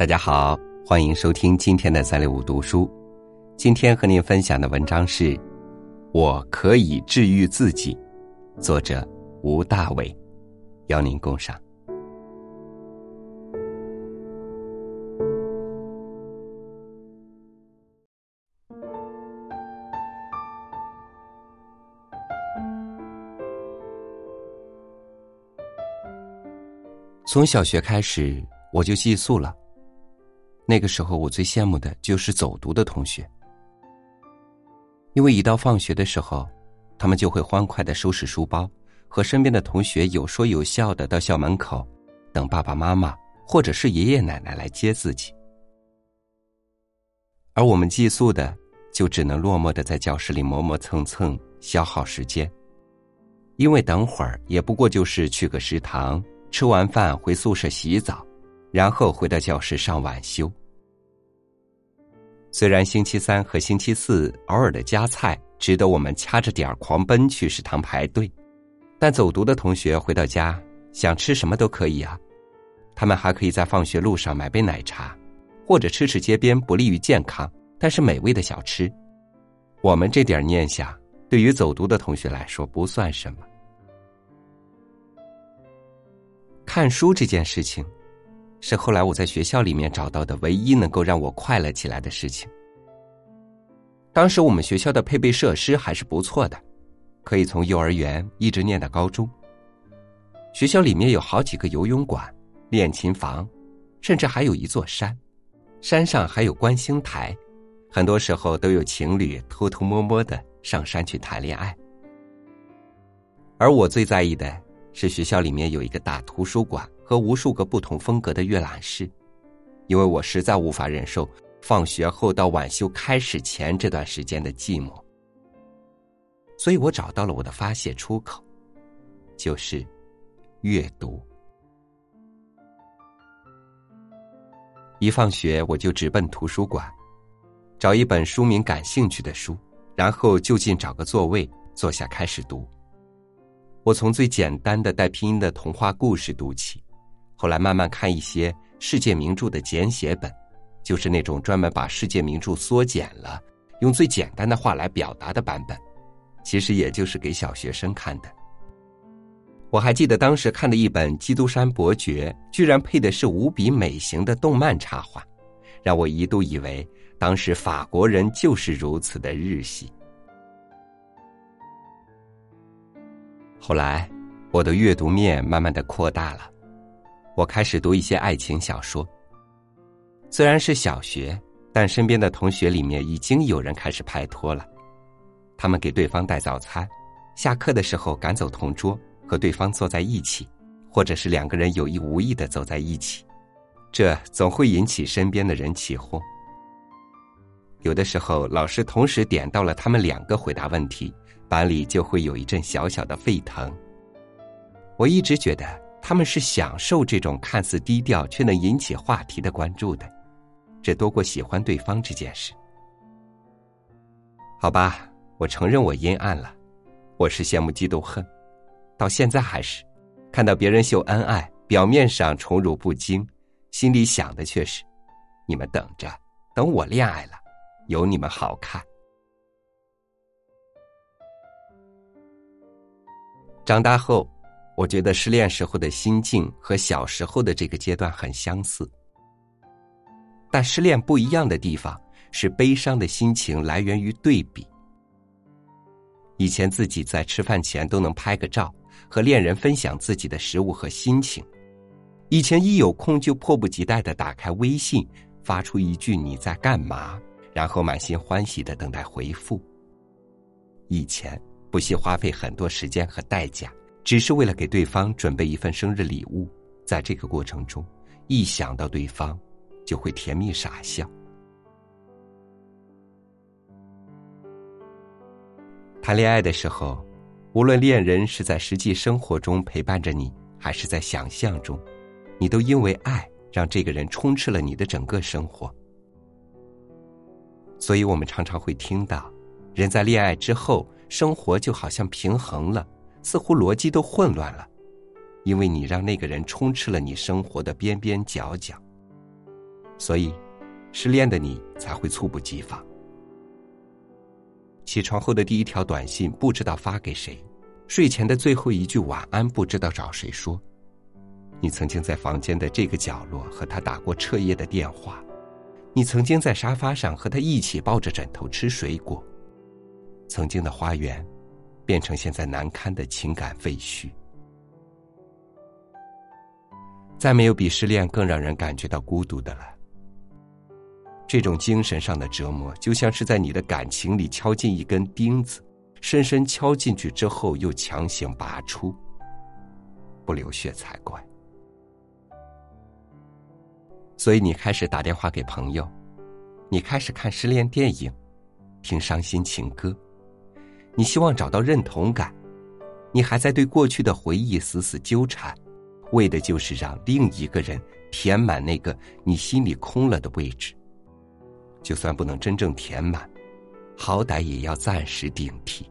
大家好，欢迎收听今天的三六五读书。今天和您分享的文章是《我可以治愈自己》，作者吴大伟，邀您共赏。从小学开始，我就寄宿了。那个时候，我最羡慕的就是走读的同学，因为一到放学的时候，他们就会欢快的收拾书包，和身边的同学有说有笑的到校门口，等爸爸妈妈或者是爷爷奶奶来接自己。而我们寄宿的，就只能落寞的在教室里磨磨蹭蹭，消耗时间，因为等会儿也不过就是去个食堂，吃完饭回宿舍洗澡，然后回到教室上晚修。虽然星期三和星期四偶尔的加菜值得我们掐着点儿狂奔去食堂排队，但走读的同学回到家想吃什么都可以啊。他们还可以在放学路上买杯奶茶，或者吃吃街边不利于健康但是美味的小吃。我们这点念想，对于走读的同学来说不算什么。看书这件事情。是后来我在学校里面找到的唯一能够让我快乐起来的事情。当时我们学校的配备设施还是不错的，可以从幼儿园一直念到高中。学校里面有好几个游泳馆、练琴房，甚至还有一座山，山上还有观星台，很多时候都有情侣偷偷摸摸的上山去谈恋爱。而我最在意的是学校里面有一个大图书馆。和无数个不同风格的阅览室，因为我实在无法忍受放学后到晚修开始前这段时间的寂寞，所以我找到了我的发泄出口，就是阅读。一放学我就直奔图书馆，找一本书名感兴趣的书，然后就近找个座位坐下开始读。我从最简单的带拼音的童话故事读起。后来慢慢看一些世界名著的简写本，就是那种专门把世界名著缩减了，用最简单的话来表达的版本，其实也就是给小学生看的。我还记得当时看的一本《基督山伯爵》，居然配的是无比美型的动漫插画，让我一度以为当时法国人就是如此的日系。后来，我的阅读面慢慢的扩大了。我开始读一些爱情小说。虽然是小学，但身边的同学里面已经有人开始拍拖了。他们给对方带早餐，下课的时候赶走同桌，和对方坐在一起，或者是两个人有意无意的走在一起，这总会引起身边的人起哄。有的时候，老师同时点到了他们两个回答问题，班里就会有一阵小小的沸腾。我一直觉得。他们是享受这种看似低调却能引起话题的关注的，这多过喜欢对方这件事。好吧，我承认我阴暗了，我是羡慕嫉妒恨，到现在还是，看到别人秀恩爱，表面上宠辱不惊，心里想的却是，你们等着，等我恋爱了，有你们好看。长大后。我觉得失恋时候的心境和小时候的这个阶段很相似，但失恋不一样的地方是悲伤的心情来源于对比。以前自己在吃饭前都能拍个照，和恋人分享自己的食物和心情；以前一有空就迫不及待的打开微信，发出一句“你在干嘛”，然后满心欢喜的等待回复。以前不惜花费很多时间和代价。只是为了给对方准备一份生日礼物，在这个过程中，一想到对方，就会甜蜜傻笑。谈恋爱的时候，无论恋人是在实际生活中陪伴着你，还是在想象中，你都因为爱让这个人充斥了你的整个生活。所以我们常常会听到，人在恋爱之后，生活就好像平衡了。似乎逻辑都混乱了，因为你让那个人充斥了你生活的边边角角。所以，失恋的你才会猝不及防。起床后的第一条短信不知道发给谁，睡前的最后一句晚安不知道找谁说。你曾经在房间的这个角落和他打过彻夜的电话，你曾经在沙发上和他一起抱着枕头吃水果。曾经的花园，变成现在难堪的情感废墟。再没有比失恋更让人感觉到孤独的了。这种精神上的折磨，就像是在你的感情里敲进一根钉子，深深敲进去之后又强行拔出，不流血才怪。所以你开始打电话给朋友，你开始看失恋电影，听伤心情歌，你希望找到认同感，你还在对过去的回忆死死纠缠。为的就是让另一个人填满那个你心里空了的位置。就算不能真正填满，好歹也要暂时顶替。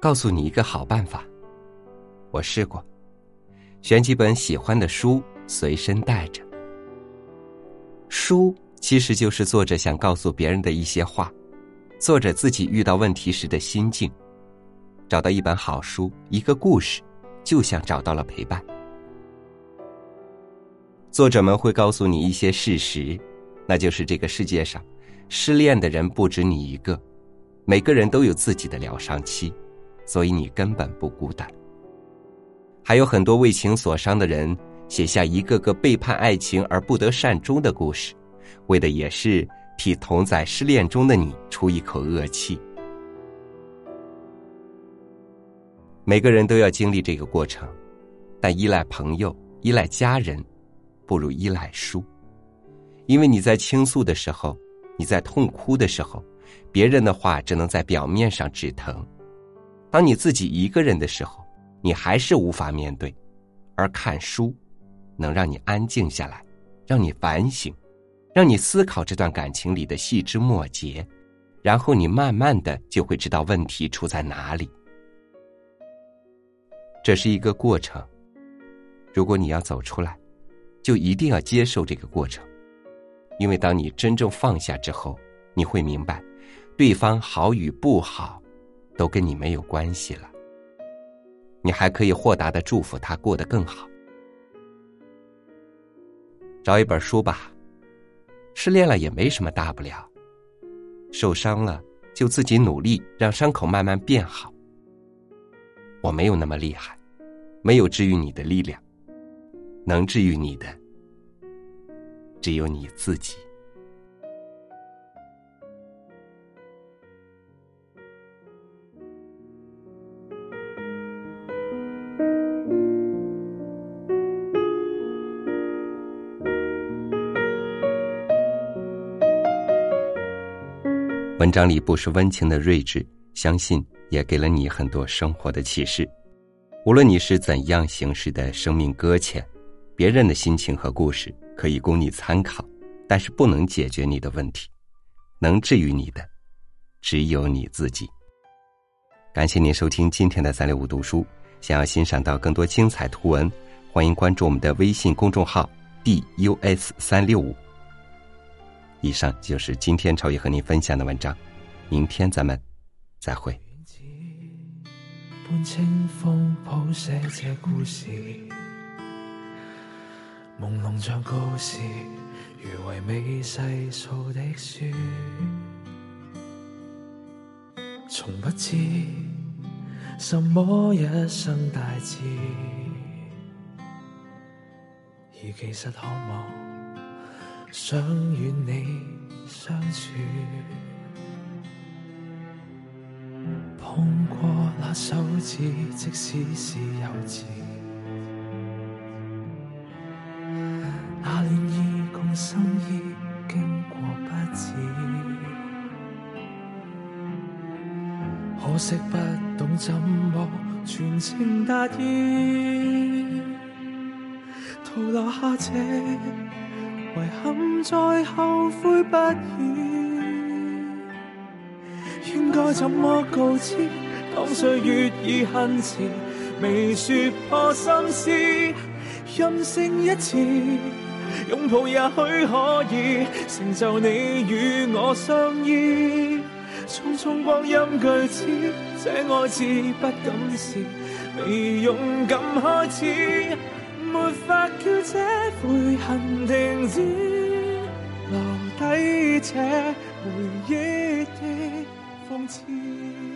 告诉你一个好办法，我试过，选几本喜欢的书随身带着。书其实就是作者想告诉别人的一些话，作者自己遇到问题时的心境。找到一本好书，一个故事，就像找到了陪伴。作者们会告诉你一些事实，那就是这个世界上，失恋的人不止你一个，每个人都有自己的疗伤期，所以你根本不孤单。还有很多为情所伤的人，写下一个个背叛爱情而不得善终的故事，为的也是替同在失恋中的你出一口恶气。每个人都要经历这个过程，但依赖朋友、依赖家人，不如依赖书。因为你在倾诉的时候，你在痛哭的时候，别人的话只能在表面上止疼；当你自己一个人的时候，你还是无法面对。而看书，能让你安静下来，让你反省，让你思考这段感情里的细枝末节，然后你慢慢的就会知道问题出在哪里。这是一个过程。如果你要走出来，就一定要接受这个过程，因为当你真正放下之后，你会明白，对方好与不好，都跟你没有关系了。你还可以豁达的祝福他过得更好。找一本书吧，失恋了也没什么大不了，受伤了就自己努力让伤口慢慢变好。我没有那么厉害。没有治愈你的力量，能治愈你的只有你自己。文章里不失温情的睿智，相信也给了你很多生活的启示。无论你是怎样形式的生命搁浅，别人的心情和故事可以供你参考，但是不能解决你的问题，能治愈你的只有你自己。感谢您收听今天的三六五读书，想要欣赏到更多精彩图文，欢迎关注我们的微信公众号 dus 三六五。以上就是今天超越和您分享的文章，明天咱们再会。清风谱写这故事，朦胧像告示，如唯美细数的书。从不知什么一生大志，而其实渴望想与你相处。碰过那手指，即使是幼稚，那恋意共心意经过不止，可惜不懂怎么全情达意，徒留下这，再后悔不已。应该怎么告知？当岁月已恨迟，未说破心思，任性一次，拥抱也许可以成就你与我相依。匆匆光阴句子，这爱字不敢是未勇敢开始，没法叫这悔恨停止，这回忆的讽刺。